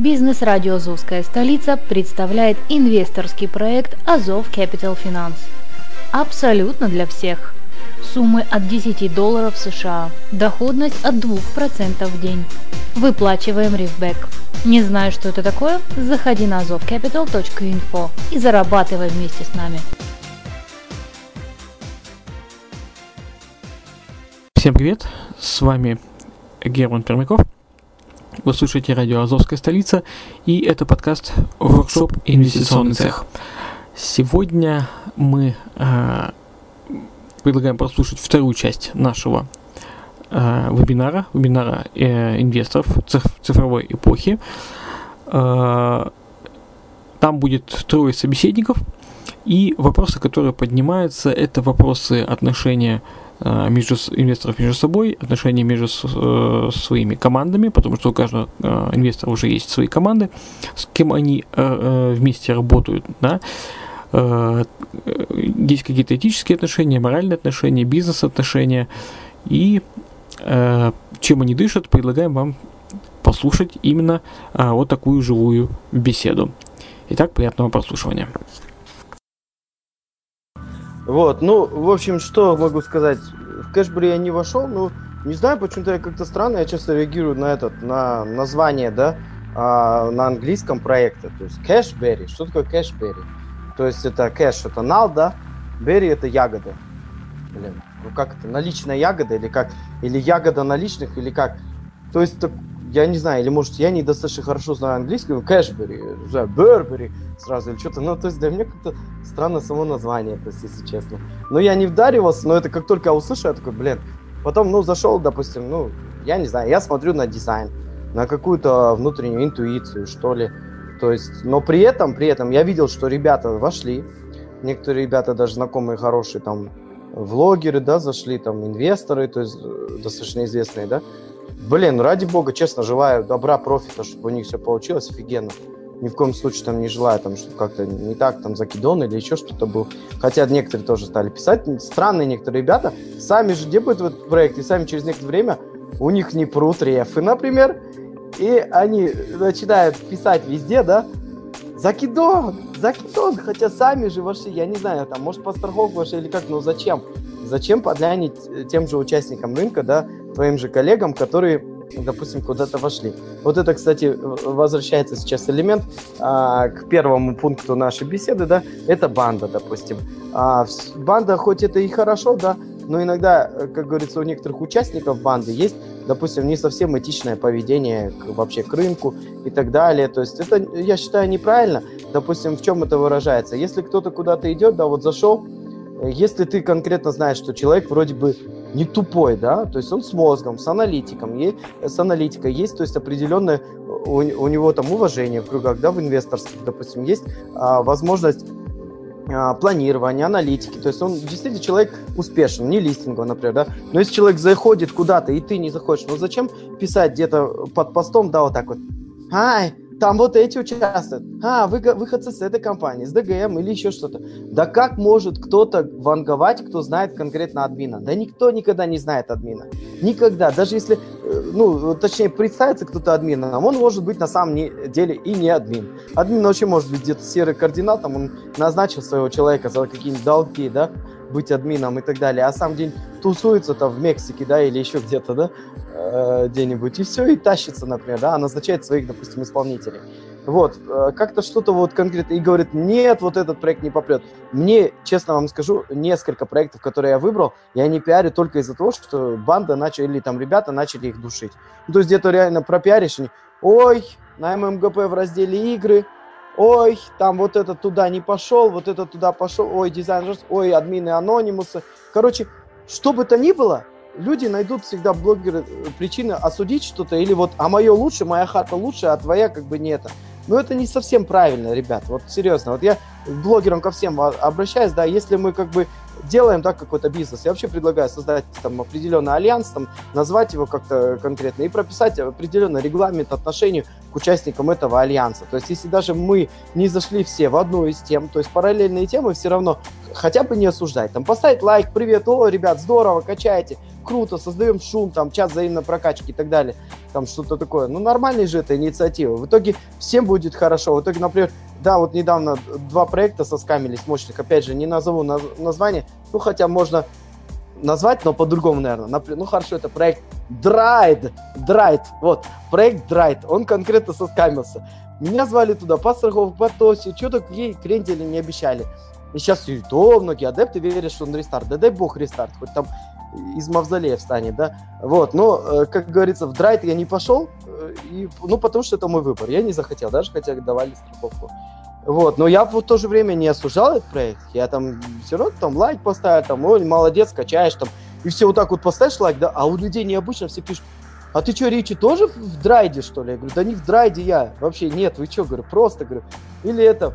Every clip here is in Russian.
Бизнес-радио «Азовская столица» представляет инвесторский проект «Азов Capital Finance». Абсолютно для всех. Суммы от 10 долларов США. Доходность от 2% в день. Выплачиваем рифбэк. Не знаешь, что это такое? Заходи на azovcapital.info и зарабатывай вместе с нами. Всем привет, с вами Герман Пермяков. Вы слушаете радио «Азовская столица» и это подкаст «Воркшоп. Инвестиционный цех». Сегодня мы э, предлагаем прослушать вторую часть нашего э, вебинара, вебинара э, инвесторов циф, цифровой эпохи. Э, там будет трое собеседников, и вопросы, которые поднимаются, это вопросы отношения между инвесторов между собой, отношения между э, своими командами, потому что у каждого э, инвестора уже есть свои команды, с кем они вместе работают, да, есть какие-то этические отношения, моральные отношения, бизнес-отношения, и чем они дышат, предлагаем вам послушать именно вот такую живую беседу. Итак, приятного прослушивания. Вот, ну, в общем, что могу сказать. В Cashbery я не вошел, ну, не знаю, почему-то я как-то странно, я часто реагирую на этот, на название, да, а, на английском проекта. То есть Cashbery, что такое Cashbery? То есть это cash, это нал, да, berry это ягода. Блин, ну как это, наличная ягода или как? Или ягода наличных, или как? То есть я не знаю, или может я недостаточно хорошо знаю английский, ну, Cashbery, Бербери сразу, или что-то, ну, то есть для меня как-то странно само название, то есть, если честно. Но я не вдаривался, но это как только я услышал, я такой, блин, потом, ну, зашел, допустим, ну, я не знаю, я смотрю на дизайн, на какую-то внутреннюю интуицию, что ли, то есть, но при этом, при этом я видел, что ребята вошли, некоторые ребята даже знакомые, хорошие, там, влогеры, да, зашли, там, инвесторы, то есть, э, достаточно известные, да, Блин, ради бога, честно, желаю добра, профита, чтобы у них все получилось офигенно. Ни в коем случае там не желаю, там, чтобы как-то не так, там, закидон или еще что-то был. Хотя некоторые тоже стали писать. Странные некоторые ребята сами же делают в этот проект, и сами через некоторое время у них не прут рефы, например, и они начинают писать везде, да, закидон, закидон, хотя сами же вошли, я не знаю, там, может, по страховку вошли или как, но зачем? Зачем подлянить тем же участникам рынка, да, твоим же коллегам, которые допустим, куда-то вошли. Вот это, кстати, возвращается сейчас элемент а, к первому пункту нашей беседы, да, это банда, допустим. А, банда, хоть это и хорошо, да, но иногда, как говорится, у некоторых участников банды есть, допустим, не совсем этичное поведение к, вообще к рынку и так далее. То есть это, я считаю, неправильно. Допустим, в чем это выражается? Если кто-то куда-то идет, да, вот зашел, если ты конкретно знаешь, что человек вроде бы не тупой, да, то есть он с мозгом, с аналитиком, есть, с аналитикой есть, то есть определенное у, у него там уважение в кругах, да, в инвесторских, допустим, есть а, возможность планирования, аналитики, то есть он действительно человек успешен, не листинговый, например, да, но если человек заходит куда-то, и ты не заходишь, ну зачем писать где-то под постом, да, вот так вот, ай, там вот эти участвуют. А, вы, выходцы с этой компании, с ДГМ или еще что-то. Да как может кто-то ванговать, кто знает конкретно админа? Да никто никогда не знает админа. Никогда. Даже если, э, ну, точнее, представится кто-то админом, он может быть на самом деле и не админ. Админ вообще может быть где-то серый кардинал, там он назначил своего человека за какие-нибудь долги, да, быть админом и так далее, а сам день тусуется там в Мексике, да, или еще где-то, да, э, где-нибудь, и все, и тащится, например, да, назначает своих, допустим, исполнителей. Вот, э, как-то что-то вот конкретно, и говорит, нет, вот этот проект не попрет. Мне, честно вам скажу, несколько проектов, которые я выбрал, я не пиарю только из-за того, что банда начали, или там ребята начали их душить. Ну, то есть где-то реально пропиаришь, ой, на ММГП в разделе игры, ой, там вот этот туда не пошел, вот этот туда пошел, ой, дизайн, ой, админы анонимусы. Короче, что бы то ни было, люди найдут всегда блогеры э, причины осудить что-то, или вот, а мое лучше, моя хата лучше, а твоя как бы не это. Но это не совсем правильно, ребят, вот серьезно. Вот я блогерам ко всем обращаюсь, да, если мы как бы делаем так какой-то бизнес. Я вообще предлагаю создать там определенный альянс, там, назвать его как-то конкретно и прописать определенный регламент отношений к участникам этого альянса. То есть, если даже мы не зашли все в одну из тем, то есть параллельные темы все равно хотя бы не осуждать. Там поставить лайк, привет, о, ребят, здорово, качаете, круто, создаем шум, там, чат взаимной прокачки и так далее, там что-то такое. Ну, нормальная же эта инициатива. В итоге всем будет хорошо. В итоге, например, да, вот недавно два проекта соскамились мощных, опять же, не назову наз название, ну, хотя можно назвать, но по-другому, наверное. Например, ну, хорошо, это проект Драйд, Драйд, вот, проект Драйд, он конкретно соскамился. Меня звали туда по ТОСе, что-то ей крендели не обещали. И сейчас и то многие адепты верят, что он рестарт. Да дай бог рестарт, хоть там из мавзолея встанет, да. Вот, но, э, как говорится, в драйт я не пошел, э, и, ну, потому что это мой выбор. Я не захотел, даже хотя давали страховку. Вот, но я в то же время не осуждал этот проект. Я там все равно там лайк поставил, там, ой, молодец, качаешь там. И все вот так вот поставишь лайк, да, а у людей необычно все пишут, а ты что, Ричи, тоже в драйде, что ли? Я говорю, да не в драйде я. Вообще нет, вы что, говорю, просто, говорю. Или это,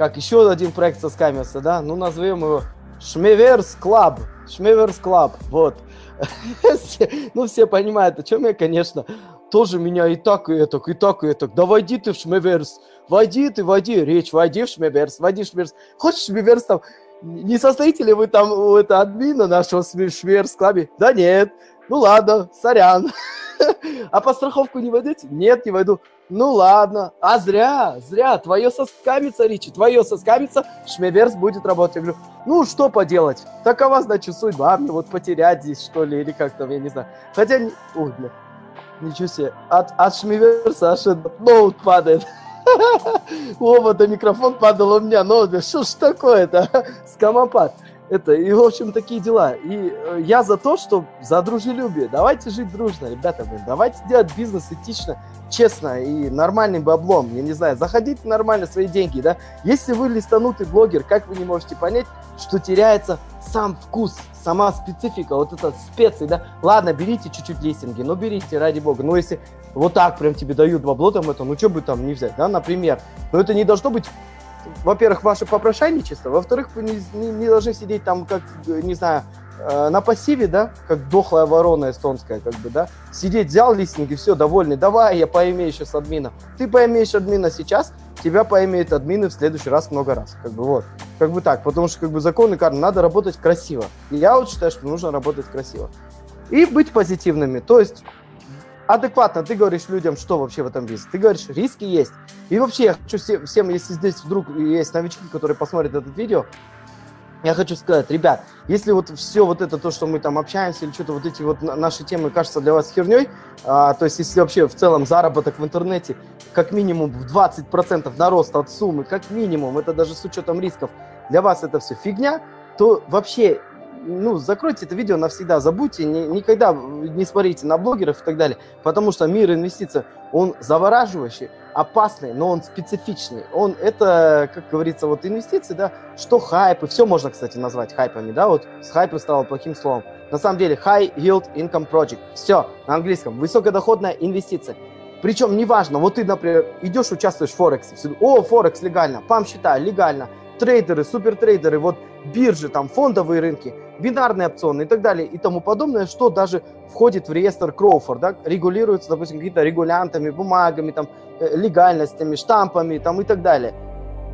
как еще один проект соскамился, да, ну назовем его Шмеверс Клаб. Шмеверс Клаб, вот. ну, все понимают, о чем я, конечно, тоже меня и так, и так, и так, и так. Да войди ты в Шмеверс, войди ты, войди, Ричи, войди в Шмеверс, войди в Шмеверс. Хочешь Шмеверс там, не состоите ли вы там у этого админа нашего Шмеверс Клабе? Да нет. Ну ладно, сорян. А по страховку не войдете? Нет, не войду. Ну ладно. А зря, зря. Твое соскамится, Ричи, твое соскамится, Шмеверс будет работать. Я говорю, ну что поделать? Такова, значит, судьба. Мне вот потерять здесь, что ли, или как там, я не знаю. Хотя, ой, бля, ничего себе. От, от Шмеверса аж ноут падает. Оба-то микрофон падал у меня. Ноут, что ж такое-то? Скамопад это, и, в общем, такие дела. И э, я за то, что за дружелюбие. Давайте жить дружно, ребята, блин. Давайте делать бизнес этично, честно и нормальным баблом. Я не знаю, заходите нормально свои деньги, да. Если вы листанутый блогер, как вы не можете понять, что теряется сам вкус, сама специфика, вот этот специи, да. Ладно, берите чуть-чуть листинги, ну берите, ради бога. Но если вот так прям тебе дают бабло там это, ну что бы там не взять, да, например. Но это не должно быть во-первых, ваше попрошайничество, во-вторых, вы не, не, не должны сидеть там, как, не знаю, э, на пассиве, да, как дохлая ворона эстонская, как бы, да, сидеть, взял листинг и все, довольный, давай я поимею сейчас админа. Ты поимеешь админа сейчас, тебя поимеют админы в следующий раз много раз, как бы, вот, как бы так, потому что, как бы, законы карты, надо работать красиво. И я вот считаю, что нужно работать красиво. И быть позитивными, то есть адекватно ты говоришь людям, что вообще в этом бизнесе. Ты говоришь, риски есть. И вообще, я хочу всем, если здесь вдруг есть новички, которые посмотрят это видео, я хочу сказать, ребят, если вот все вот это, то, что мы там общаемся, или что-то вот эти вот наши темы кажутся для вас херней, а, то есть если вообще в целом заработок в интернете как минимум в 20% на рост от суммы, как минимум, это даже с учетом рисков, для вас это все фигня, то вообще ну, закройте это видео навсегда, забудьте, ни, никогда не смотрите на блогеров и так далее, потому что мир инвестиций, он завораживающий, опасный, но он специфичный. Он, это, как говорится, вот инвестиции, да, что хайпы, все можно, кстати, назвать хайпами, да, вот с хайпы стало плохим словом. На самом деле, high yield income project, все, на английском, высокодоходная инвестиция. Причем неважно, вот ты, например, идешь, участвуешь в Форексе, о, Форекс легально, пам счета легально, трейдеры, супертрейдеры, вот биржи, там фондовые рынки, бинарные опционы и так далее и тому подобное, что даже входит в реестр Кроуфорд, да, регулируется, допустим, какими-то регулянтами, бумагами, там, э, легальностями, штампами там, и так далее.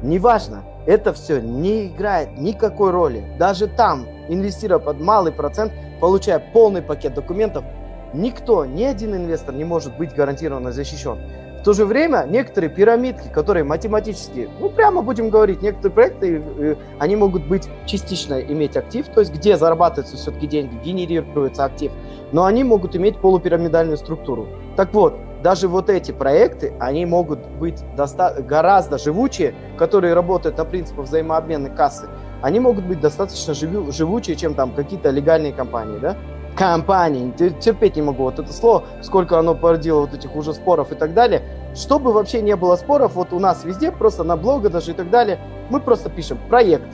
Неважно, это все не играет никакой роли. Даже там, инвестируя под малый процент, получая полный пакет документов, никто, ни один инвестор не может быть гарантированно защищен то же время некоторые пирамидки, которые математически, ну прямо будем говорить, некоторые проекты, э, они могут быть частично иметь актив, то есть где зарабатываются все-таки деньги, генерируется актив, но они могут иметь полупирамидальную структуру. Так вот, даже вот эти проекты, они могут быть гораздо живучие, которые работают на принципах взаимообменной кассы, они могут быть достаточно живу- живучие, чем там какие-то легальные компании, да? компаний. Терпеть не могу вот это слово, сколько оно породило вот этих уже споров и так далее. Чтобы вообще не было споров, вот у нас везде, просто на блога даже и так далее, мы просто пишем проект.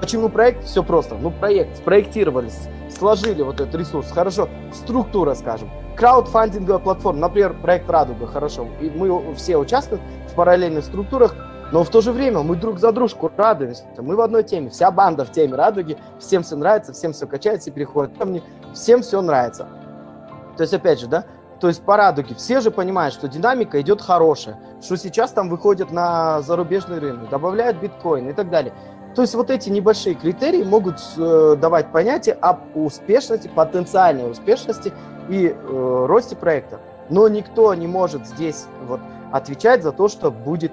Почему проект? Все просто. Ну, проект, спроектировались, сложили вот этот ресурс. Хорошо, структура, скажем. Краудфандинговая платформа, например, проект «Радуга», хорошо. И мы все участвуем в параллельных структурах, но в то же время мы друг за дружку радуемся. Мы в одной теме, вся банда в теме «Радуги», всем все нравится, всем все качается и переходит ко мне, всем все нравится. То есть, опять же, да, то есть по радуге все же понимают, что динамика идет хорошая, что сейчас там выходят на зарубежный рынок, добавляют биткоин и так далее. То есть вот эти небольшие критерии могут э, давать понятие об успешности, потенциальной успешности и э, росте проекта. Но никто не может здесь вот отвечать за то, что будет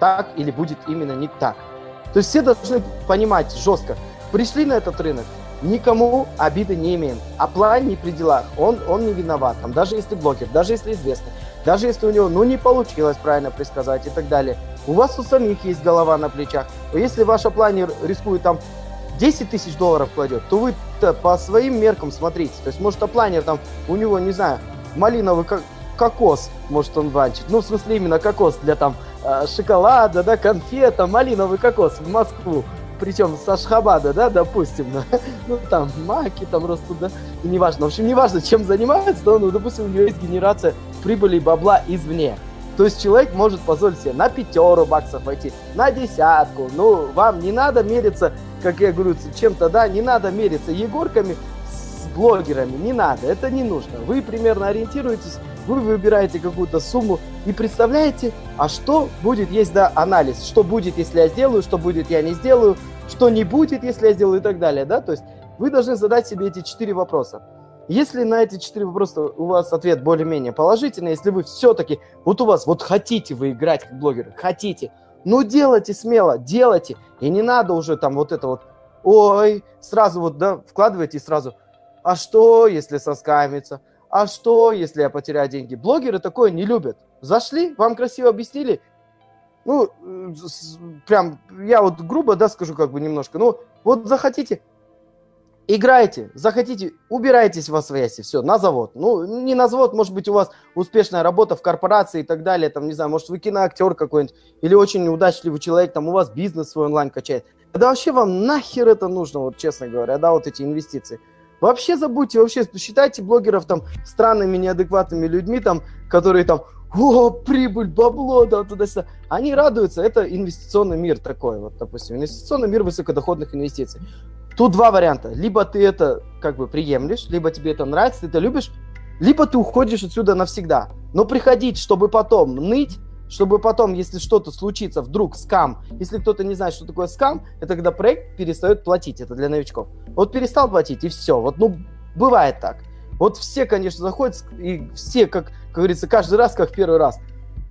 так или будет именно не так. То есть все должны понимать жестко. Пришли на этот рынок, никому обиды не имеем. А план не при делах, он, он не виноват. Там, даже если блогер, даже если известный, даже если у него ну, не получилось правильно предсказать и так далее. У вас у самих есть голова на плечах. Если ваш планер рискует там 10 тысяч долларов кладет, то вы -то по своим меркам смотрите. То есть, может, планер там, у него, не знаю, малиновый как кокос, может, он банчит. Ну, в смысле, именно кокос для там э, шоколада, да, конфета, малиновый кокос в Москву причем с Ашхабада, да, допустим, ну, там, маки там растут, да, и неважно, в общем, неважно, чем занимается, но, ну, допустим, у него есть генерация прибыли и бабла извне. То есть человек может позволить себе на пятеру баксов войти, на десятку. Ну, вам не надо мериться, как я говорю, чем-то, да, не надо мериться егорками с блогерами, не надо, это не нужно. Вы примерно ориентируетесь, вы выбираете какую-то сумму и представляете, а что будет, есть, да, анализ, что будет, если я сделаю, что будет, я не сделаю, что не будет, если я сделаю и так далее, да, то есть вы должны задать себе эти четыре вопроса. Если на эти четыре вопроса у вас ответ более-менее положительный, если вы все-таки, вот у вас, вот хотите вы играть как блогеры, хотите, ну делайте смело, делайте, и не надо уже там вот это вот, ой, сразу вот, да, вкладывайте сразу, а что, если соскамится, а что, если я потеряю деньги? Блогеры такое не любят. Зашли, вам красиво объяснили, ну, прям, я вот грубо, да, скажу как бы немножко, ну, вот захотите, играйте, захотите, убирайтесь во свояси, все, на завод. Ну, не на завод, может быть, у вас успешная работа в корпорации и так далее, там, не знаю, может, вы киноактер какой-нибудь, или очень удачливый человек, там, у вас бизнес свой онлайн качает. Да вообще вам нахер это нужно, вот честно говоря, да, вот эти инвестиции. Вообще забудьте, вообще считайте блогеров там странными, неадекватными людьми, там, которые там, о, прибыль, бабло, да, туда-сюда. Они радуются, это инвестиционный мир такой, вот, допустим, инвестиционный мир высокодоходных инвестиций. Тут два варианта. Либо ты это как бы приемлешь, либо тебе это нравится, ты это любишь, либо ты уходишь отсюда навсегда. Но приходить, чтобы потом ныть, чтобы потом, если что-то случится, вдруг скам, если кто-то не знает, что такое скам, это когда проект перестает платить, это для новичков. Вот перестал платить, и все. Вот, ну, бывает так. Вот все, конечно, заходят, и все, как, как говорится, каждый раз, как первый раз.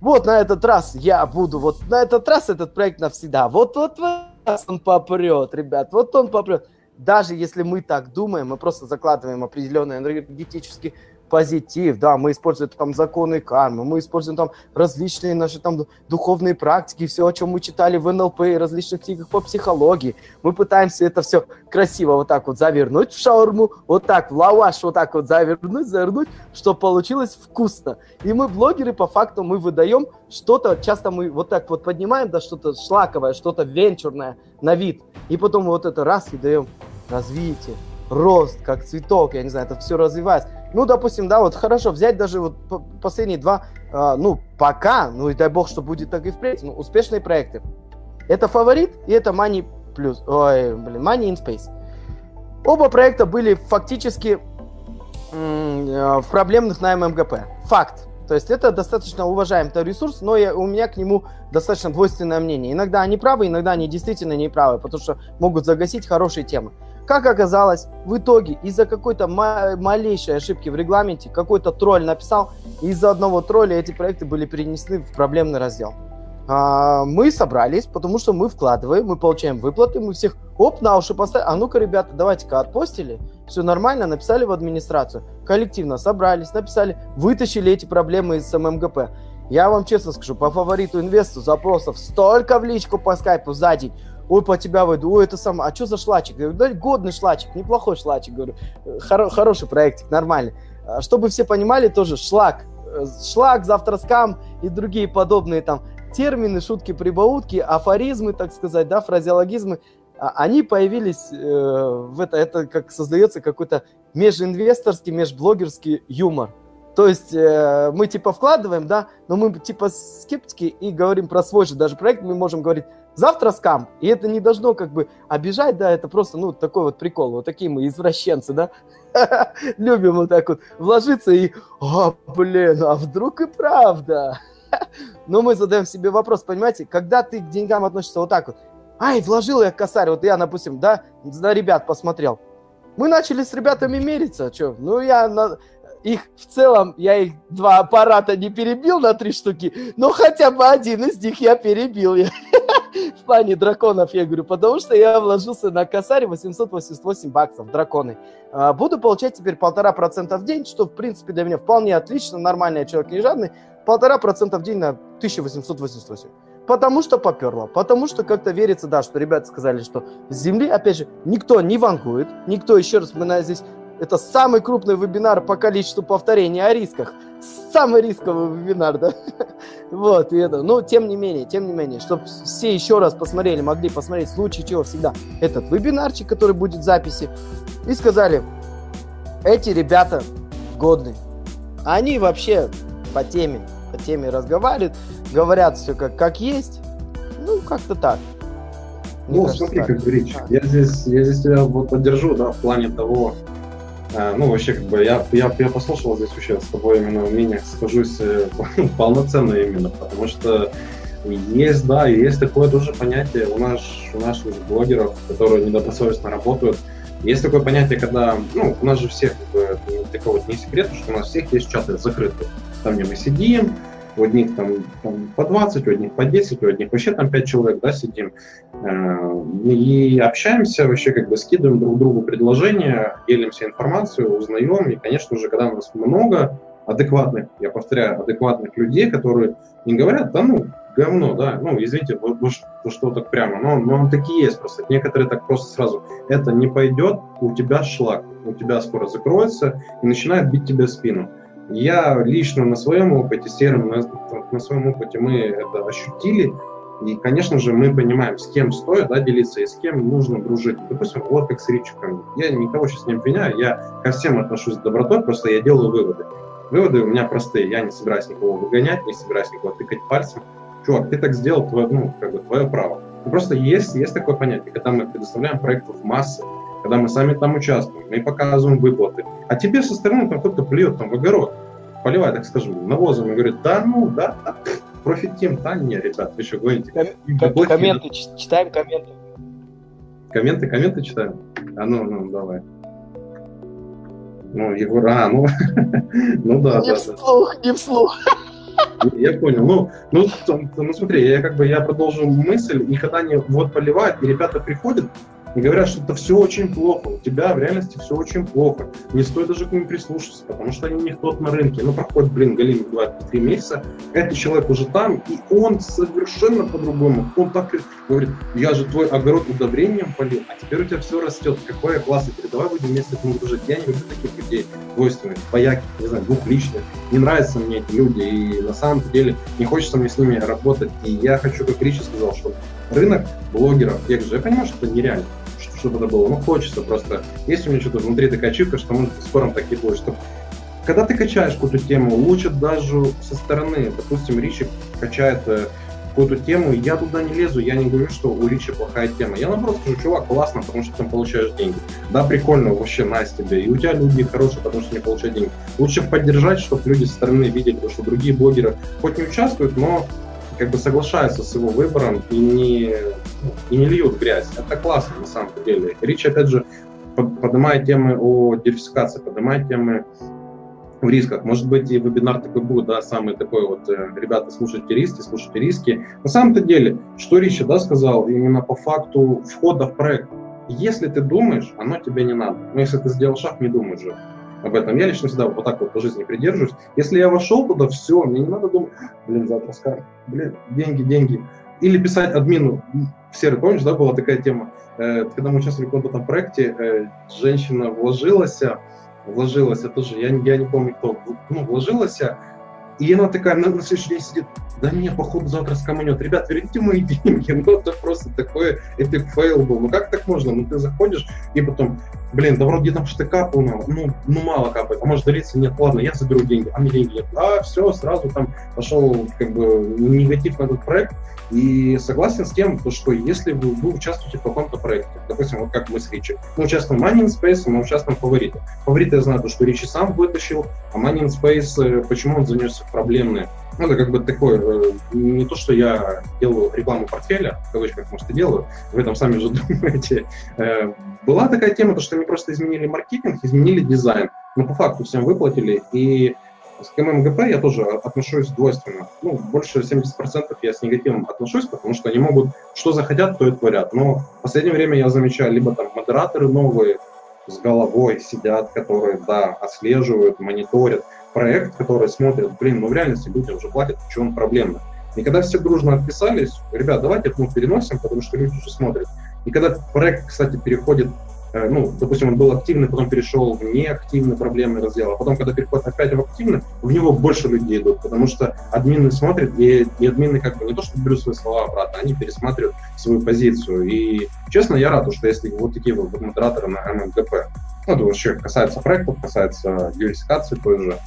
Вот на этот раз я буду, вот на этот раз этот проект навсегда. Вот, вот, вот он попрет, ребят, вот он попрет. Даже если мы так думаем, мы просто закладываем определенный энергетический позитив, да, мы используем там законы кармы, мы используем там различные наши там духовные практики, все, о чем мы читали в НЛП и различных книгах по психологии. Мы пытаемся это все красиво вот так вот завернуть в шаурму, вот так в лаваш вот так вот завернуть, завернуть, чтобы получилось вкусно. И мы, блогеры, по факту, мы выдаем что-то, часто мы вот так вот поднимаем, да, что-то шлаковое, что-то венчурное на вид, и потом вот это раз и даем развитие, рост, как цветок, я не знаю, это все развивается. Ну, допустим, да, вот хорошо, взять даже вот последние два, э, ну, пока, ну и дай бог, что будет так и впредь, ну, успешные проекты. Это фаворит и это Money Plus, ой, блин, Money in Space. Оба проекта были фактически э, в проблемных на ММГП. Факт. То есть это достаточно уважаемый ресурс, но я, у меня к нему достаточно двойственное мнение. Иногда они правы, иногда они действительно не правы, потому что могут загасить хорошие темы. Как оказалось, в итоге из-за какой-то малейшей ошибки в регламенте какой-то тролль написал, и из-за одного тролля эти проекты были перенесены в проблемный раздел. А, мы собрались, потому что мы вкладываем, мы получаем выплаты, мы всех оп, на уши поставили. А ну-ка, ребята, давайте-ка отпостили. Все нормально, написали в администрацию. Коллективно собрались, написали, вытащили эти проблемы из ММГП. Я вам честно скажу, по фавориту инвесту запросов столько в личку по скайпу за день. Ой, по тебя выйду, ой, это сам, а что за шлачик? Говорю, да годный шлачик, неплохой шлачик, говорю, Хоро- хороший проектик, нормальный. А, чтобы все понимали, тоже шлак, э, шлак, завтра скам и другие подобные там термины, шутки, прибаутки, афоризмы, так сказать, да, фразеологизмы, а, они появились э, в это, это как создается какой-то межинвесторский, межблогерский юмор. То есть э, мы типа вкладываем, да, но мы типа скептики и говорим про свой же даже проект, мы можем говорить завтра скам, и это не должно как бы обижать, да, это просто, ну, такой вот прикол, вот такие мы извращенцы, да, любим вот так вот вложиться и, о, блин, а вдруг и правда? Но мы задаем себе вопрос, понимаете, когда ты к деньгам относишься вот так вот, ай, вложил я косарь, вот я, допустим, да, на ребят посмотрел, мы начали с ребятами мериться, что, ну, я на, их в целом, я их два аппарата не перебил на три штуки, но хотя бы один из них я перебил. Я. в плане драконов, я говорю, потому что я вложился на косаре 888 баксов, драконы. А, буду получать теперь полтора процента в день, что, в принципе, для меня вполне отлично, нормальный человек не жадный. Полтора процента в день на 1888. Потому что поперло, потому что как-то верится, да, что ребята сказали, что с земли, опять же, никто не вангует, никто, еще раз, мы на здесь это самый крупный вебинар по количеству повторений о рисках. Самый рисковый вебинар, да? Вот, и это. Но, тем не менее, тем не менее, чтобы все еще раз посмотрели, могли посмотреть в случае чего всегда этот вебинарчик, который будет в записи, и сказали, эти ребята годные. Они вообще по теме, по теме разговаривают, говорят все как, как есть. Ну, как-то так. ну, кажется, смотри, так. как говоришь, а. я здесь, я здесь тебя вот поддержу, да, в плане того, ну, вообще, как бы, я, я, я послушал здесь вообще с тобой именно мнение, схожусь э, полноценно именно, потому что есть, да, есть такое тоже понятие у, нас, у наших блогеров, которые недобросовестно работают, есть такое понятие, когда, ну, у нас же всех, как бы, такого вот не секрет, что у нас всех есть чаты закрытые, там, где мы сидим, у одних там, там по 20, у одних по 10, у одних вообще там 5 человек, да, сидим. Э, и общаемся, вообще как бы скидываем друг другу предложения, делимся информацией, узнаем. И, конечно же, когда у нас много адекватных, я повторяю, адекватных людей, которые не говорят, да ну, говно, да, ну, извините, вы, вы что, что так прямо, но, но он такие есть просто. Некоторые так просто сразу, это не пойдет, у тебя шлак, у тебя скоро закроется и начинает бить тебе спину. Я лично на своем опыте, серым, на, на своем опыте мы это ощутили, и, конечно же, мы понимаем, с кем стоит да, делиться и с кем нужно дружить. Допустим, вот как с Ричиком. Я никого сейчас не обвиняю, я ко всем отношусь с добротой, просто я делаю выводы. Выводы у меня простые. Я не собираюсь никого выгонять, не собираюсь никого тыкать пальцем. Чувак, ты так сделал, твое, ну, как бы твое право. просто есть, есть такое понятие, когда мы предоставляем проектов массы, когда мы сами там участвуем, мы показываем выплаты, а тебе со стороны там кто-то плюет там в огород, поливает, так скажем, навозом и говорит, да ну, да, да профит тем, да, не, ребят, вы еще гоните. Ком- комменты, читаем комменты. Комменты, комменты читаем? А ну, ну, давай. Ну, Егор, а, ну, ну да, не да. вслух, да. не вслух. Я понял. Ну, ну, ну, смотри, я как бы я продолжу мысль, и когда они вот поливают, и ребята приходят, и говорят, что это все очень плохо, у тебя в реальности все очень плохо. Не стоит даже к ним прислушаться, потому что они не тот на рынке. Ну, проходит, блин, Галин 2-3 месяца, этот человек уже там, и он совершенно по-другому. Он так говорит, я же твой огород удобрением полил, а теперь у тебя все растет. Какой я классный, давай будем вместе этому дружить. Я не люблю таких людей, двойственных, бояки, не знаю, двухличных. Не нравятся мне эти люди, и на самом деле не хочется мне с ними работать. И я хочу, как Ричи сказал, что рынок блогеров, тех же, я понимаю, что это нереально чтобы это было. Ну, хочется просто. Есть у меня что-то внутри такая ачивка, что может в скором так и будет, что когда ты качаешь какую-то тему, лучше даже со стороны, допустим, Ричи качает э, какую-то тему, я туда не лезу, я не говорю, что у Ричи плохая тема. Я наоборот скажу, чувак, классно, потому что ты там получаешь деньги. Да, прикольно, вообще найс тебе. И у тебя люди хорошие, потому что не получают деньги. Лучше поддержать, чтобы люди со стороны видели, потому что другие блогеры хоть не участвуют, но как бы соглашаются с его выбором и не, и не льют грязь. Это классно на самом деле. Рич, опять же, поднимает темы о диверсификации, поднимает темы в рисках. Может быть, и вебинар такой будет, да, самый такой вот, э, ребята, слушайте риски, слушайте риски. На самом-то деле, что Ричи, да, сказал, именно по факту входа в проект. Если ты думаешь, оно тебе не надо. Но если ты сделал шаг, не думай же об этом. Я лично всегда вот так вот по жизни придерживаюсь. Если я вошел туда, все, мне не надо думать, блин, завтра скажу, блин, деньги, деньги. Или писать админу. В серый, помнишь, да, была такая тема, э, когда мы участвовали в каком-то там проекте, э, женщина вложилась, вложилась, тоже, я, я не помню кто, ну, вложилась, И она такая на, на следующий день сидит, да не, походу завтра скаманет. Ребят, верните мои деньги. Ну, это просто такой epic fail был. Ну, как так можно? Ну, ты заходишь и потом, блин, да вроде там что-то капало, ну, ну, мало капает. А может дариться? Нет, ладно, я заберу деньги. А мне деньги нет. А, все, сразу там пошел, как бы, негатив на этот проект. И согласен с тем, что если вы, вы участвуете в каком-то проекте, допустим, вот как мы с Ричи, мы участвуем в in Space, мы участвуем в Фаворите. Фавориты я знаю, что Ричи сам вытащил, а in Space, э, почему он занесся проблемные ну, это как бы такое, э, не то, что я делаю рекламу портфеля, в кавычках, может, и делаю, вы там сами же думаете. Э, была такая тема, то, что они просто изменили маркетинг, изменили дизайн, но по факту всем выплатили, и с КММГП я тоже отношусь двойственно. Ну, больше 70% я с негативом отношусь, потому что они могут, что захотят, то и творят. Но в последнее время я замечаю, либо там модераторы новые, с головой сидят, которые, да, отслеживают, мониторят, проект, который смотрит, блин, ну в реальности люди уже платят, в чем проблема. И когда все дружно отписались, ребят, давайте ну, переносим, потому что люди уже смотрят. И когда проект, кстати, переходит, э, ну, допустим, он был активный, потом перешел в неактивный проблемный раздел, а потом, когда переходит опять в активный, в него больше людей идут, потому что админы смотрят, и, и админы как бы не то, что берут свои слова обратно, они пересматривают свою позицию. И, честно, я рад, что если вот такие вот модераторы на ММГП, ну, это вообще касается проектов, касается диверсификации той же,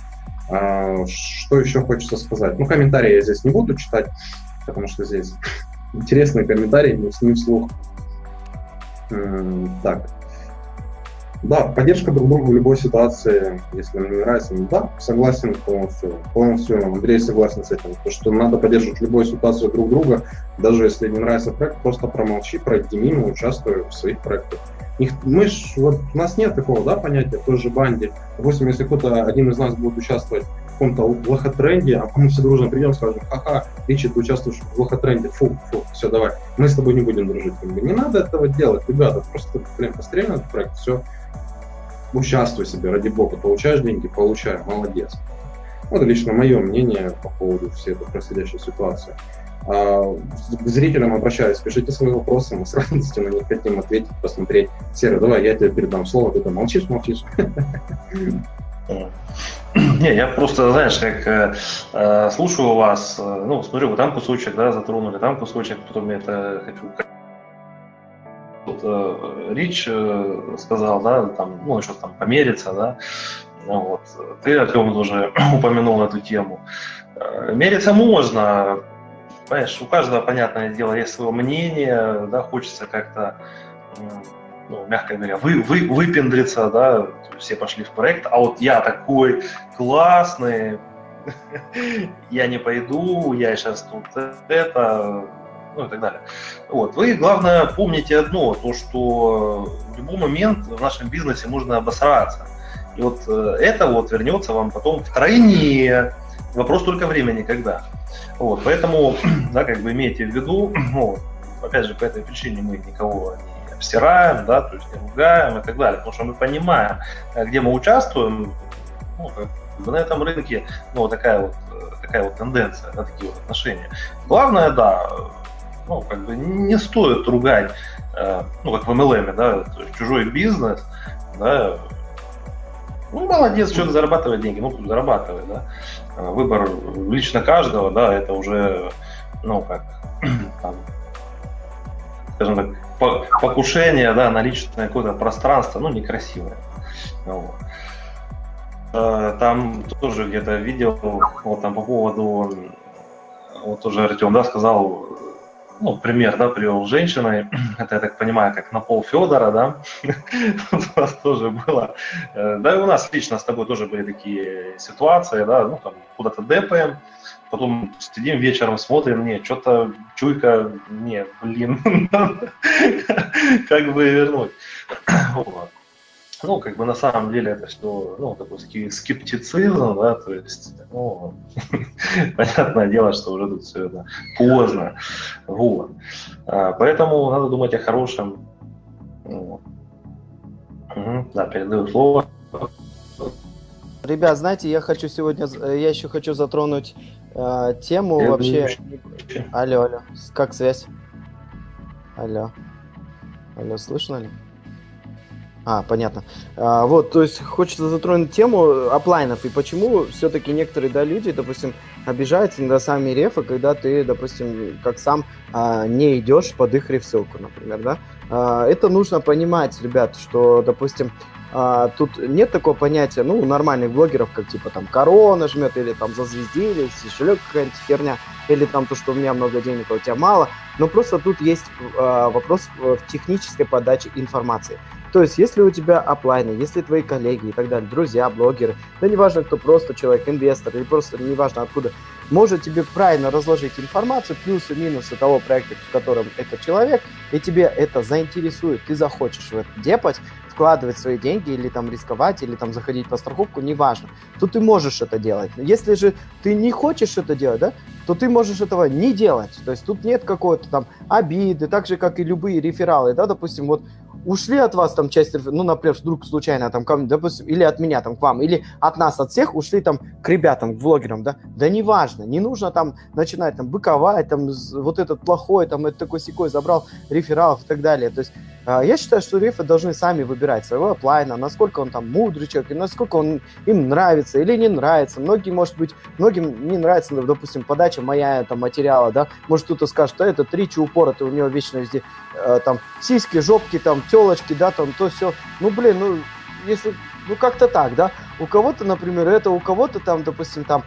что еще хочется сказать? Ну, комментарии я здесь не буду читать, потому что здесь интересные комментарии, не, не вслух. Так. Да, поддержка друг друга в любой ситуации, если мне не нравится, ну да, согласен полностью. Полностью Андрей согласен с этим, то, что надо поддерживать любую ситуацию друг друга, даже если не нравится проект, просто промолчи, пройди мимо, участвуй в своих проектах. Их, мы ж, вот, у нас нет такого да, понятия в той же банде. Допустим, если кто-то, один из нас будет участвовать в каком-то лохотренде, а мы все дружно придем и скажем, ха-ха, Ричи, ты участвуешь в лохотренде, фу, фу, все, давай, мы с тобой не будем дружить. Не надо этого делать, ребята, просто, блин, посмотрели на этот проект, все, участвуй себе, ради бога, получаешь деньги, получай, молодец. Вот лично мое мнение по поводу всей этой происходящей ситуации. А, к зрителям обращаюсь, пишите свои вопросы, мы с радостью на них хотим ответить, посмотреть. Серый, давай, я тебе передам слово, ты там молчишь, молчишь. Не, я просто, знаешь, как э, э, слушаю вас, э, ну, смотрю, вы там кусочек, да, затронули, там кусочек, потом я это хочу вот, Рич сказал, да, там, ну, еще там помериться, да, ну, вот. Ты, Артем, тоже упомянул эту тему. Мериться можно, Понимаешь, у каждого, понятное дело, есть свое мнение, да, хочется как-то, ну, мягко говоря, вы, вы, выпендриться, да, все пошли в проект, а вот я такой классный, я не пойду, я сейчас тут это, ну и так далее. Вот. Вы, главное, помните одно, то, что в любой момент в нашем бизнесе можно обосраться. И вот э, это вот вернется вам потом втройне. Вопрос только времени, когда. Вот, поэтому, да, как бы имейте в виду, ну, опять же, по этой причине мы никого не обстираем, да, то есть не ругаем и так далее, потому что мы понимаем, э, где мы участвуем, ну, как бы на этом рынке, ну, такая вот, э, такая вот тенденция, да, такие вот отношения. Главное, да, ну, как бы не стоит ругать, э, ну, как в MLM, да, чужой бизнес, да, ну, молодец, что-то зарабатывает деньги, ну, зарабатывает, да. Э, выбор лично каждого, да, это уже, ну, как, там, скажем так, покушение, да, на личное какое-то пространство, ну, некрасивое. Вот. Э, там тоже где-то видел, вот там по поводу, вот тоже Артем, да, сказал, ну, пример, да, привел с женщиной, это, я так понимаю, как на пол Федора, да, у нас тоже было, э, да и у нас лично с тобой тоже были такие ситуации, да, ну, там, куда-то депаем, потом сидим вечером, смотрим, не, что-то чуйка, не, блин, как бы вернуть. Вот. Ну, как бы на самом деле это все, ну, такой скептицизм, да, то есть, ну, понятное дело, что уже тут все это поздно, вот. А, поэтому надо думать о хорошем. Да, передаю слово. Ребят, знаете, я хочу сегодня, я еще хочу затронуть э, тему я вообще. Алло, алло, как связь? Алло, алло, слышно ли? А, понятно. А, вот, то есть хочется затронуть тему оплайнов и почему все-таки некоторые да, люди, допустим, обижаются на сами рефы, когда ты, допустим, как сам а, не идешь под их реф-ссылку, например, да. А, это нужно понимать, ребят, что, допустим, а, тут нет такого понятия, ну, нормальных блогеров, как типа там корона жмет, или там зазвездили, кошелек какая-нибудь херня, или там то, что у меня много денег, а у тебя мало. Но просто тут есть а, вопрос в технической подаче информации. То есть, если у тебя оплайны, если твои коллеги и так далее, друзья, блогеры, да неважно, кто просто человек, инвестор, или просто неважно откуда, может тебе правильно разложить информацию, плюсы, минусы того проекта, в котором этот человек, и тебе это заинтересует, ты захочешь в это депать, вкладывать свои деньги или там рисковать, или там заходить по страховку, неважно. Тут ты можешь это делать. Если же ты не хочешь это делать, да, то ты можешь этого не делать. То есть тут нет какой-то там обиды, так же, как и любые рефералы, да, допустим, вот ушли от вас там часть, ну, например, вдруг случайно там, ко, допустим, или от меня там к вам, или от нас, от всех ушли там к ребятам, к блогерам, да, да неважно, не нужно там начинать там быковать, там вот этот плохой, там это такой секой забрал рефералов и так далее, то есть а, я считаю, что рефы должны сами выбирать своего оплайна, насколько он там мудрый человек, и насколько он им нравится или не нравится. Многие, может быть, многим не нравится, допустим, подача моя там материала, да, может кто-то скажет, что это тричи упорото, у него вечно везде э, там сиськи, жопки, там телочки, да, там то все. Ну, блин, ну, если, ну, как-то так, да. У кого-то, например, это, у кого-то там, допустим, там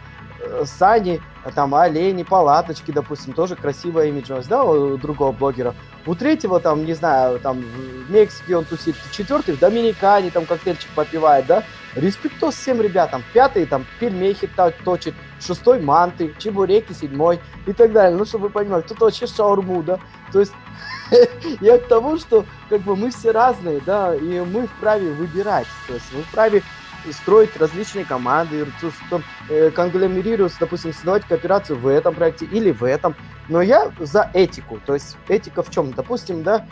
сани, там олени, палаточки, допустим, тоже красивая имиджность, да, у другого блогера. У третьего, там, не знаю, там, в Мексике он тусит, четвертый в Доминикане, там, коктейльчик попивает, да. Респектос всем ребятам. Пятый, там, пельмехи точит, шестой манты, чебуреки, седьмой и так далее. Ну, чтобы вы понимали, кто-то вообще шаурму, да. То есть я к тому, что как бы мы все разные, да, и мы вправе выбирать. То есть мы вправе строить различные команды, э, конгломерироваться, допустим, создавать кооперацию в этом проекте или в этом. Но я за этику. То есть этика в чем? Допустим, да,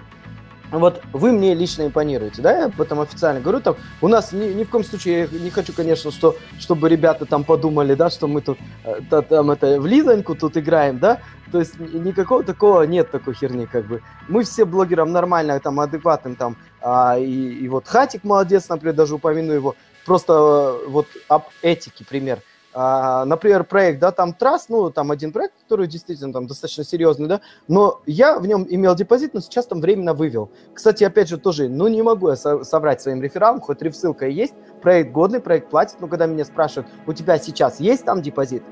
вот вы мне лично импонируете, да, я об этом официально говорю, там, у нас ни, ни в коем случае, я не хочу, конечно, что, чтобы ребята там подумали, да, что мы тут, э, там, это, в лизоньку тут играем, да, то есть никакого такого нет такой херни, как бы. Мы все блогерам нормально, там, адекватным, там, а, и, и вот Хатик молодец, например, даже упомяну его, просто э, вот об этике пример. А, например, проект, да, там Трасс, ну, там один проект, который действительно там достаточно серьезный, да, но я в нем имел депозит, но сейчас там временно вывел. Кстати, опять же, тоже, ну, не могу я соврать своим рефералам, хоть рефсылка и есть, проект годный, проект платит, но когда меня спрашивают, у тебя сейчас есть там депозит?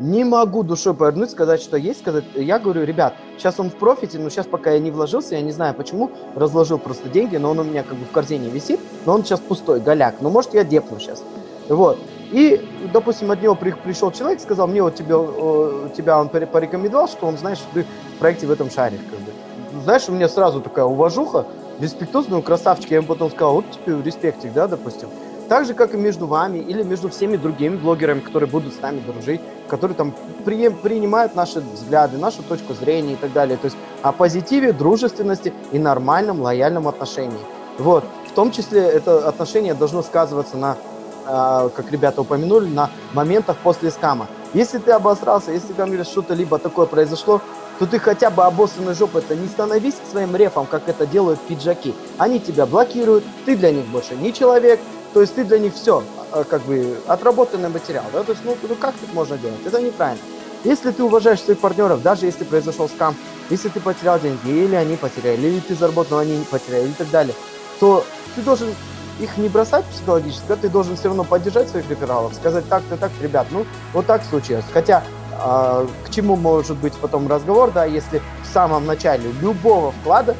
Не могу душой повернуть, сказать, что есть, сказать. Я говорю, ребят, сейчас он в профите, но сейчас пока я не вложился, я не знаю почему, разложил просто деньги, но он у меня как бы в корзине висит, но он сейчас пустой, голяк. Но может я депну сейчас. Вот. И, допустим, от него при, пришел человек, сказал, мне вот тебе, э, тебя он порекомендовал, что он знает, что ты в проекте в этом шаришь. Как бы. Знаешь, у меня сразу такая уважуха, респектозный ну, красавчик. Я ему потом сказал, вот тебе респектик, да, допустим. Так же, как и между вами или между всеми другими блогерами, которые будут с нами дружить, которые там при, принимают наши взгляды, нашу точку зрения и так далее. То есть о позитиве, дружественности и нормальном, лояльном отношении. Вот. В том числе это отношение должно сказываться на а, как ребята упомянули, на моментах после скама. Если ты обосрался, если там что-то либо такое произошло, то ты хотя бы обоссанной жопой это не становись своим рефам, как это делают пиджаки. Они тебя блокируют, ты для них больше не человек, то есть ты для них все, а, как бы отработанный материал, да, то есть ну, ну как так можно делать? Это неправильно. Если ты уважаешь своих партнеров, даже если произошел скам, если ты потерял деньги, или они потеряли, или ты заработал, они не потеряли, и так далее, то ты должен их не бросать психологически, ты должен все равно поддержать своих рефералов, сказать так-то, так, ребят, ну, вот так случилось. Хотя э, к чему может быть потом разговор, да, если в самом начале любого вклада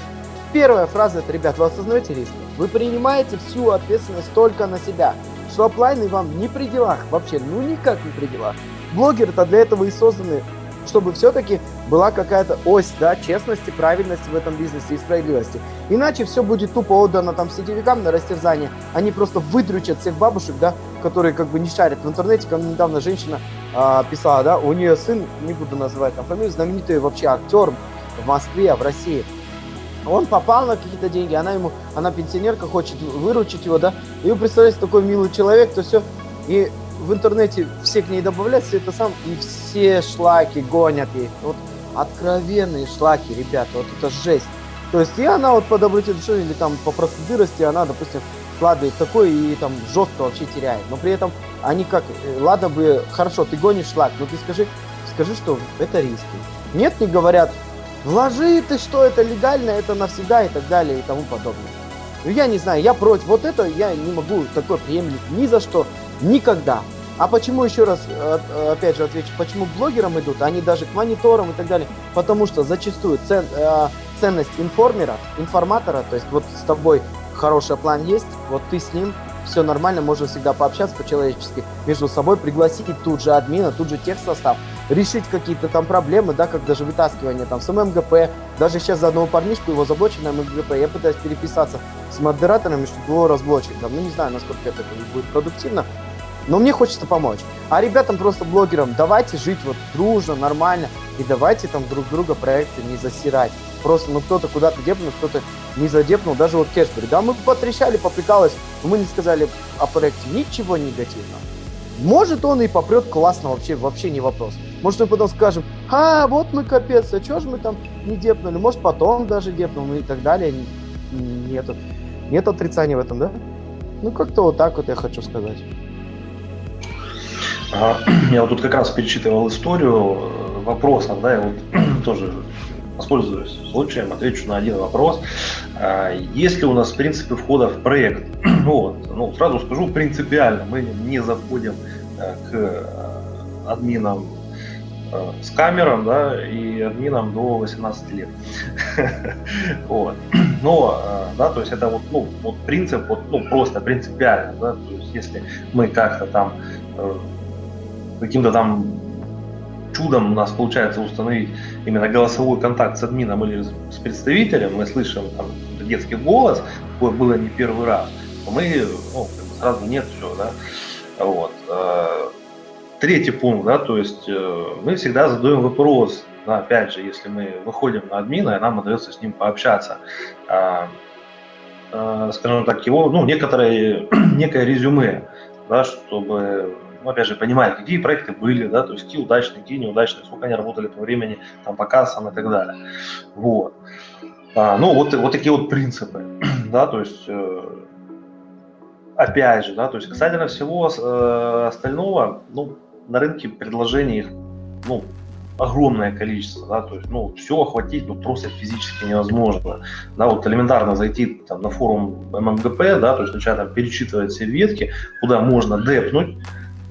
первая фраза это, ребят, вы осознаете риски, вы принимаете всю ответственность только на себя, что оплайны вам не при делах, вообще, ну никак не при делах. Блогеры-то для этого и созданы, чтобы все-таки была какая-то ось, да, честности, правильности в этом бизнесе и справедливости. Иначе все будет тупо отдано там сетевикам на растерзание. Они просто выдрючат всех бабушек, да, которые как бы не шарят в интернете. Ко мне недавно женщина а, писала, да, у нее сын, не буду называть там фамилию, знаменитый вообще актер в Москве, в России. Он попал на какие-то деньги, она ему, она пенсионерка, хочет выручить его, да, и вы представляете, такой милый человек, то все, и в интернете все к ней добавляются, это сам, и все шлаки гонят ей. Вот откровенные шлаки, ребята, вот это жесть. То есть и она вот по доброте души или там по простодырости, она, допустим, вкладывает такой и там жестко вообще теряет. Но при этом они как, э, ладно бы, хорошо, ты гонишь шлак, но ты скажи, скажи, что это риски. Нет, не говорят, вложи ты, что это легально, это навсегда и так далее и тому подобное. Ну, я не знаю, я против. Вот это я не могу такое приемлить ни за что, никогда. А почему, еще раз, э, опять же отвечу, почему блогерам идут, они даже к мониторам и так далее? Потому что зачастую цен, э, ценность информера, информатора, то есть вот с тобой хороший план есть, вот ты с ним, все нормально, можно всегда пообщаться по-человечески между собой, пригласить тут же админа, тут же техсостав, решить какие-то там проблемы, да, как даже вытаскивание там с МГП, даже сейчас за одного парнишку его заблочено МГП, я пытаюсь переписаться с модераторами, чтобы его разблочить, там, ну не знаю, насколько это будет продуктивно, но мне хочется помочь. А ребятам просто блогерам давайте жить вот дружно, нормально, и давайте там друг друга проекты не засирать. Просто, ну, кто-то куда-то депнул, кто-то не задепнул, даже вот Кэшбери. Да, мы потрещали, поприкалывались, мы не сказали о проекте ничего негативного. Может, он и попрет классно, вообще, вообще не вопрос. Может, мы потом скажем, а, вот мы капец, а что же мы там не депнули? Может, потом даже депнул и так далее. Нет, нет отрицания в этом, да? Ну, как-то вот так вот я хочу сказать. Я вот тут как раз перечитывал историю э, вопросов, да, и вот тоже воспользуюсь случаем, отвечу на один вопрос. А, есть ли у нас принципы входа в проект? Вот, ну, сразу скажу, принципиально мы не заходим э, к э, админам с камером, да, и админам до 18 лет. вот. Но, да, то есть это вот, ну, вот принцип, вот, ну, просто принципиально, да, то есть если мы как-то там каким-то там чудом у нас получается установить именно голосовой контакт с админом или с представителем, мы слышим там, детский голос, такое было не первый раз, мы ну, сразу нет, все, да. Вот. Э, третий пункт, да, то есть э, мы всегда задаем вопрос, да, опять же, если мы выходим на админа, и нам удается с ним пообщаться, а, э, скажем так, его, ну, некоторое, некое резюме, да, чтобы ну, опять же, понимали, какие проекты были, да, то есть какие удачные, какие неудачные, сколько они работали по времени, там, по кассам и так далее. Вот. А, ну, вот, вот такие вот принципы, да, то есть, э, опять же, да, то есть касательно всего э, остального, ну, на рынке предложений ну, огромное количество, да, то есть, ну, все охватить, ну, просто физически невозможно, да, вот элементарно зайти там на форум ММГП, да, то есть начать там перечитывать все ветки, куда можно депнуть,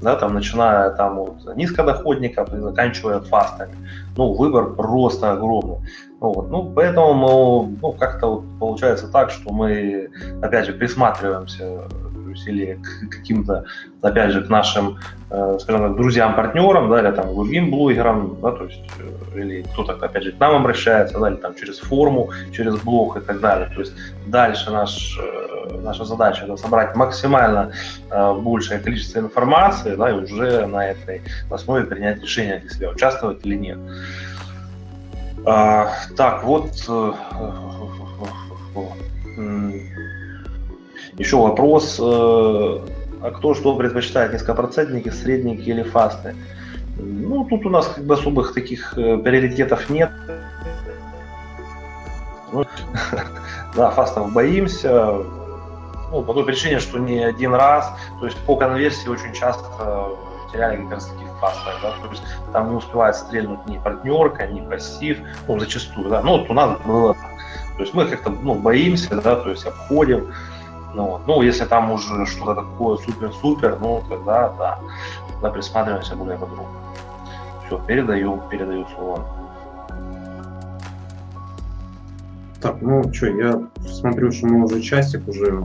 да, там, начиная там от низкодоходников и заканчивая фастами. Ну, выбор просто огромный. Ну, вот, ну, поэтому ну, как-то вот получается так, что мы, опять же, присматриваемся есть, или к каким-то, опять же, к нашим, э, скажем так, друзьям, партнерам, да, или там другим блогерам, да, то есть, э, или кто-то, опять же, к нам обращается, да, или там через форму, через блог и так далее. То есть дальше наш, э, наша задача это собрать максимально большее количество информации, да, и уже на этой основе принять решение для себя, участвовать или нет. А, так, вот еще вопрос, э, а кто что предпочитает, низкопроцентники, средники или фасты? Ну, тут у нас как бы особых таких э, приоритетов нет. Ну, да, фастов боимся. Ну, по той причине, что не один раз, то есть по конверсии очень часто теряли как раз таки в фастах, да, то есть там не успевает стрельнуть ни партнерка, ни пассив, ну, зачастую, да, ну, вот у нас было то есть мы как-то, ну, боимся, да, то есть обходим, ну, ну, если там уже что-то такое супер-супер, ну, тогда, да, тогда присматриваемся более подробно. Все, передаю, передаю слово. Так, ну что, я смотрю, что мы уже часик уже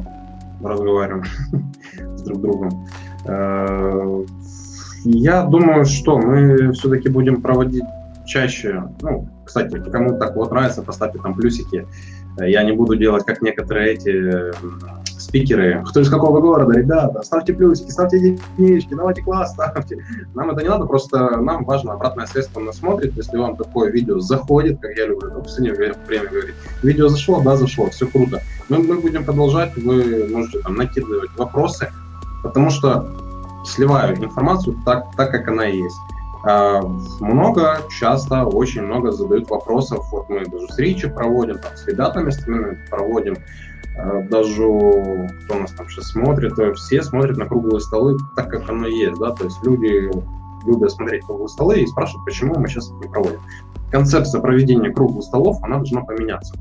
разговариваем с друг другом. Э, я думаю, что мы все-таки будем проводить чаще, ну, кстати, кому так вот нравится, поставьте там плюсики. Я не буду делать, как некоторые эти спикеры, кто из какого города, ребята, ставьте плюсики, ставьте единички, давайте класс ставьте. Нам это не надо, просто нам важно обратная связь, кто нас смотрит, если вам такое видео заходит, как я люблю, ну, последнее время говорить, видео зашло, да, зашло, все круто. Мы, мы будем продолжать, вы можете там накидывать вопросы, потому что сливаю информацию так, так как она есть. э, много, часто, очень много задают вопросов. Вот мы даже с Ричи проводим, там, с ребятами остальными проводим. Э, даже кто нас там сейчас смотрит, все смотрят на круглые столы так, как оно есть, да, то есть люди любят смотреть круглые столы и спрашивают, почему мы сейчас их не проводим. Концепция проведения круглых столов, она должна поменяться.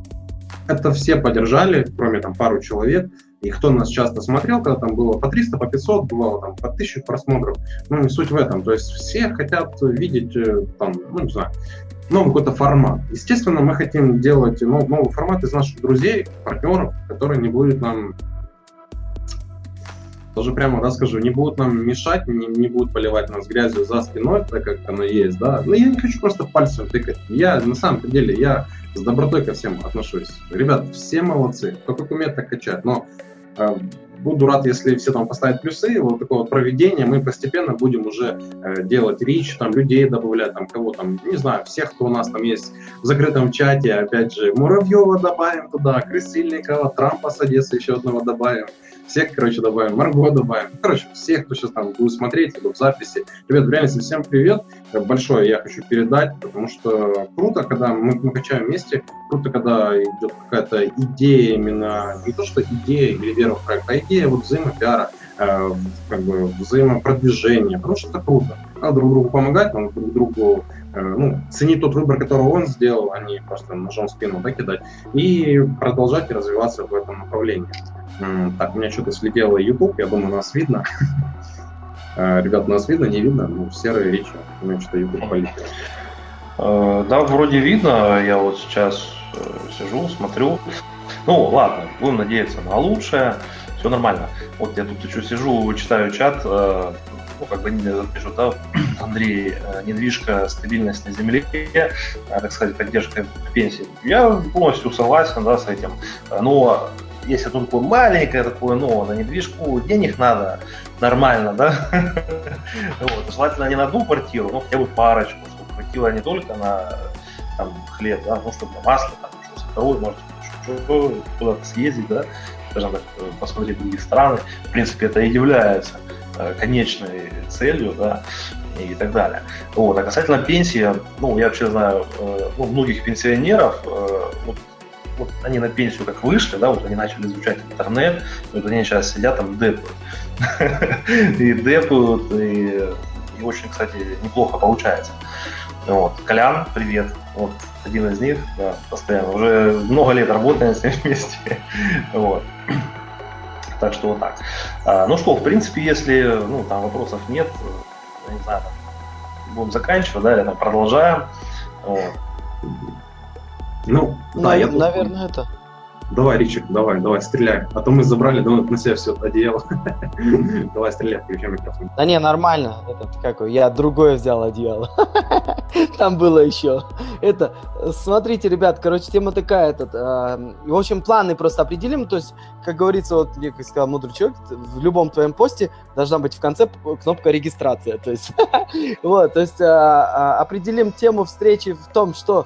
Это все поддержали, кроме там пару человек, и кто нас часто смотрел, когда там было по 300, по 500, бывало там по 1000 просмотров, ну не суть в этом, то есть все хотят видеть э, там, ну не знаю, новый какой-то формат. Естественно, мы хотим делать новый формат из наших друзей, партнеров, которые не будут нам тоже прямо да, скажу, не будут нам мешать, не, не будут поливать нас грязью за спиной, так как оно есть, да. Но я не хочу просто пальцем тыкать. Я на самом деле, я с добротой ко всем отношусь. Ребят, все молодцы, кто как умеет, так качать. Но э, буду рад, если все там поставят плюсы, вот такое вот проведение, мы постепенно будем уже э, делать речь, там людей добавлять, там кого там, не знаю, всех, кто у нас там есть в закрытом чате, опять же, Муравьева добавим туда, Крысильникова, Трампа с Одессы еще одного добавим, всех, короче, добавим, Марго добавим. Короче, всех, кто сейчас там будет смотреть, либо в записи. Ребят, в реальности всем привет. Большое я хочу передать, потому что круто, когда мы, мы качаем вместе, круто, когда идет какая-то идея именно, не то, что идея или вера в проект, а идея вот взаимопиара, э, как бы взаимопродвижения, потому что это круто. Надо друг другу помогать, надо друг другу э, ну, ценить тот выбор, который он сделал, а не просто ножом в спину да, кидать, и продолжать развиваться в этом направлении. Так, у меня что-то слетело YouTube, я думаю, нас видно. Э, ребят, нас видно, не видно? Ну, серые речи, что-то YouTube полетел. Э, да, вроде видно, я вот сейчас э, сижу, смотрю. Ну, ладно, будем надеяться на лучшее, все нормально. Вот я тут еще сижу, читаю чат, ну, как бы они пишут, да, Андрей, недвижка, стабильность на земле, так сказать, поддержка пенсии. Я полностью согласен, да, с этим. Но если тут такое маленькое такое, ну, на недвижку денег надо нормально, да, вот, желательно не на одну квартиру, но хотя бы парочку, чтобы хватило не только на там, хлеб, да, ну, чтобы на масло, там, что второе, может, куда-то съездить, да, скажем так, посмотреть другие страны. В принципе, это и является э, конечной целью, да, и так далее. Вот. А касательно пенсии, ну, я вообще знаю, э, ну, многих пенсионеров, э, вот, вот они на пенсию как вышли, да, вот они начали изучать интернет, вот они сейчас сидят там депают. И депают, и, и очень, кстати, неплохо получается. Вот. Колян, привет. Вот один из них, да, постоянно. Уже много лет работаем с ним вместе. Вот. Так что вот так. А, ну что, в принципе, если ну, там вопросов нет, я не знаю, будем заканчивать, да, или там продолжаем. Вот. Ну, да, я наверное, это. Давай, Ричик, давай, давай, стреляй. А то мы забрали давно на себя все одеяло. Давай, стреляй, включай микрофон. Да не, нормально. Это какой? Я другое взял одеяло. Там было еще. Это, смотрите, ребят, короче, тема такая. Этот, э, в общем, планы просто определим. То есть, как говорится, вот, как сказал мудрый человек, в любом твоем посте должна быть в конце кнопка регистрация. То есть, вот, то есть, э, определим тему встречи в том, что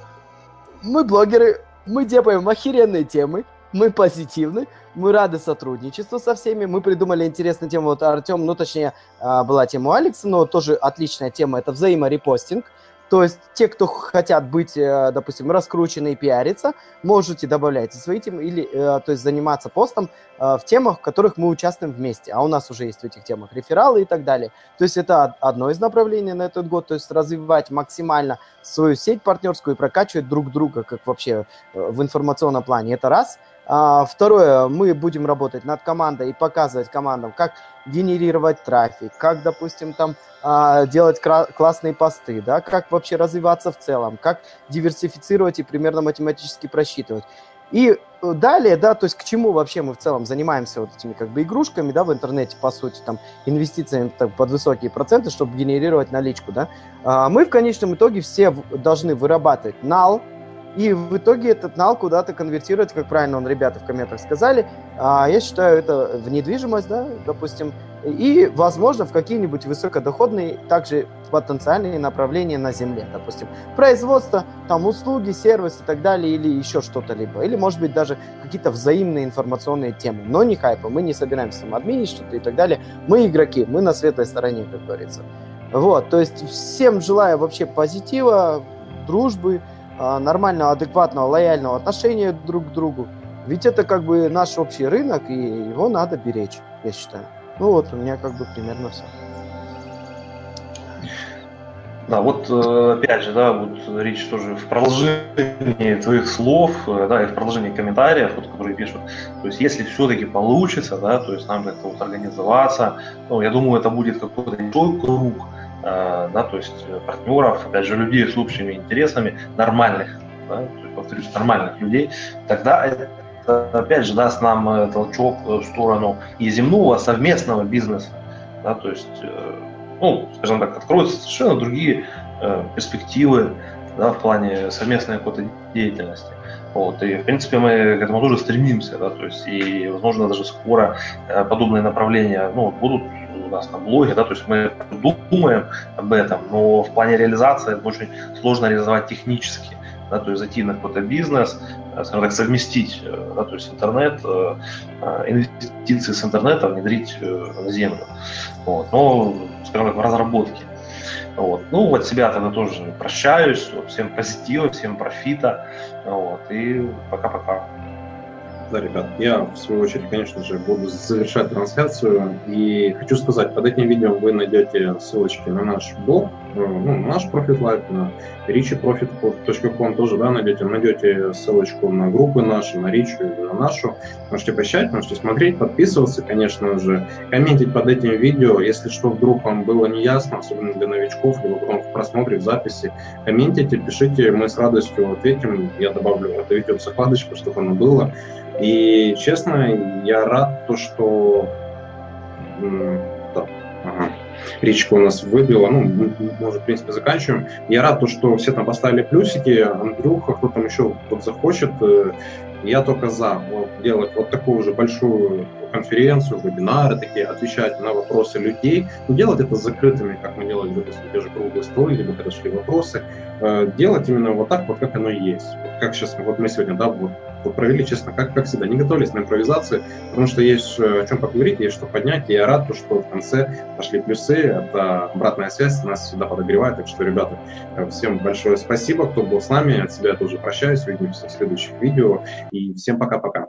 мы блогеры, мы делаем охеренные темы, мы позитивны, мы рады сотрудничеству со всеми. Мы придумали интересную тему. Вот Артем, ну точнее, а, была тема у Алекса, но тоже отличная тема. Это взаиморепостинг. То есть те, кто хотят быть, э, допустим, раскручены и пиариться, можете добавлять свои темы или, э, то есть заниматься постом э, в темах, в которых мы участвуем вместе. А у нас уже есть в этих темах рефералы и так далее. То есть это одно из направлений на этот год, то есть развивать максимально свою сеть партнерскую и прокачивать друг друга, как вообще в информационном плане. Это раз – второе, мы будем работать над командой и показывать командам, как генерировать трафик, как, допустим, там а, делать классные посты, да, как вообще развиваться в целом, как диверсифицировать и примерно математически просчитывать. И э, далее, да, то есть к чему вообще мы в целом занимаемся вот этими как бы игрушками, да, в интернете, по сути, там, инвестициями так, под высокие проценты, чтобы генерировать наличку, да, а, мы в конечном итоге все должны вырабатывать нал, и в итоге этот нал куда-то конвертировать, как правильно он ребята в комментах сказали. А я считаю это в недвижимость, да, допустим, и, возможно, в какие-нибудь высокодоходные, также потенциальные направления на земле, допустим, производство, там, услуги, сервис и так далее, или еще что-то либо, или, может быть, даже какие-то взаимные информационные темы, но не хайпа, мы не собираемся там админить что-то и так далее, мы игроки, мы на светлой стороне, как говорится. Вот, то есть всем желаю вообще позитива, дружбы, нормального, адекватного, лояльного отношения друг к другу. Ведь это как бы наш общий рынок, и его надо беречь, я считаю. Ну вот, у меня как бы примерно все. Да, вот э, опять же, да, вот речь тоже в продолжении твоих слов, э, да, и в продолжении комментариев, вот, которые пишут. То есть, если все-таки получится, да, то есть нам как-то вот организоваться, ну, я думаю, это будет какой-то круг, да, то есть партнеров, опять же, людей с общими интересами, нормальных, да, повторюсь, нормальных людей, тогда это опять же даст нам толчок в сторону и земного совместного бизнеса, да, то есть ну, скажем так, откроются совершенно другие э, перспективы да, в плане совместной какой-то деятельности. Вот, и, в принципе, мы к этому тоже стремимся, да, то есть, и, возможно, даже скоро э, подобные направления, ну, будут у нас на блоге, да, то есть мы думаем об этом, но в плане реализации это очень сложно реализовать технически да, то есть зайти на какой-то бизнес, э, скажем так, совместить, э, да, то есть интернет, э, инвестиции с интернета внедрить на землю. Вот. Но, скажем так, в разработке. Вот. Ну, от себя тогда тоже прощаюсь. Всем позитива, всем профита. Вот. И пока-пока. Да, ребят, я в свою очередь, конечно же, буду завершать трансляцию. И хочу сказать, под этим видео вы найдете ссылочки на наш блог, ну, на наш Profit Life, на richprofit.com тоже, да, найдете, найдете ссылочку на группы наши, на Ричу и на нашу. Можете посещать, можете смотреть, подписываться, конечно же, комментить под этим видео, если что вдруг вам было неясно, особенно для новичков, либо потом в просмотре, в записи, комментите, пишите, мы с радостью ответим, я добавлю это видео в закладочку, чтобы оно было. И, честно, я рад, то, что... Да, ага. Речка у нас выбила, ну, мы уже, в принципе, заканчиваем. Я рад, то, что все там поставили плюсики, Андрюха, кто там еще вот захочет, э, я только за. Вот, делать вот такую же большую конференцию, вебинары такие, отвечать на вопросы людей, но делать это закрытыми, как мы делали, допустим, те же круглые столы, либо когда шли вопросы, э, делать именно вот так, вот как оно есть. Вот как сейчас, вот мы сегодня, да, вот, провели, честно, как, как всегда, не готовились на импровизации, потому что есть э, о чем поговорить, есть что поднять, и я рад, что в конце пошли плюсы, это обратная связь нас всегда подогревает, так что, ребята, э, всем большое спасибо, кто был с нами, от себя тоже прощаюсь, увидимся в следующих видео, и всем пока-пока.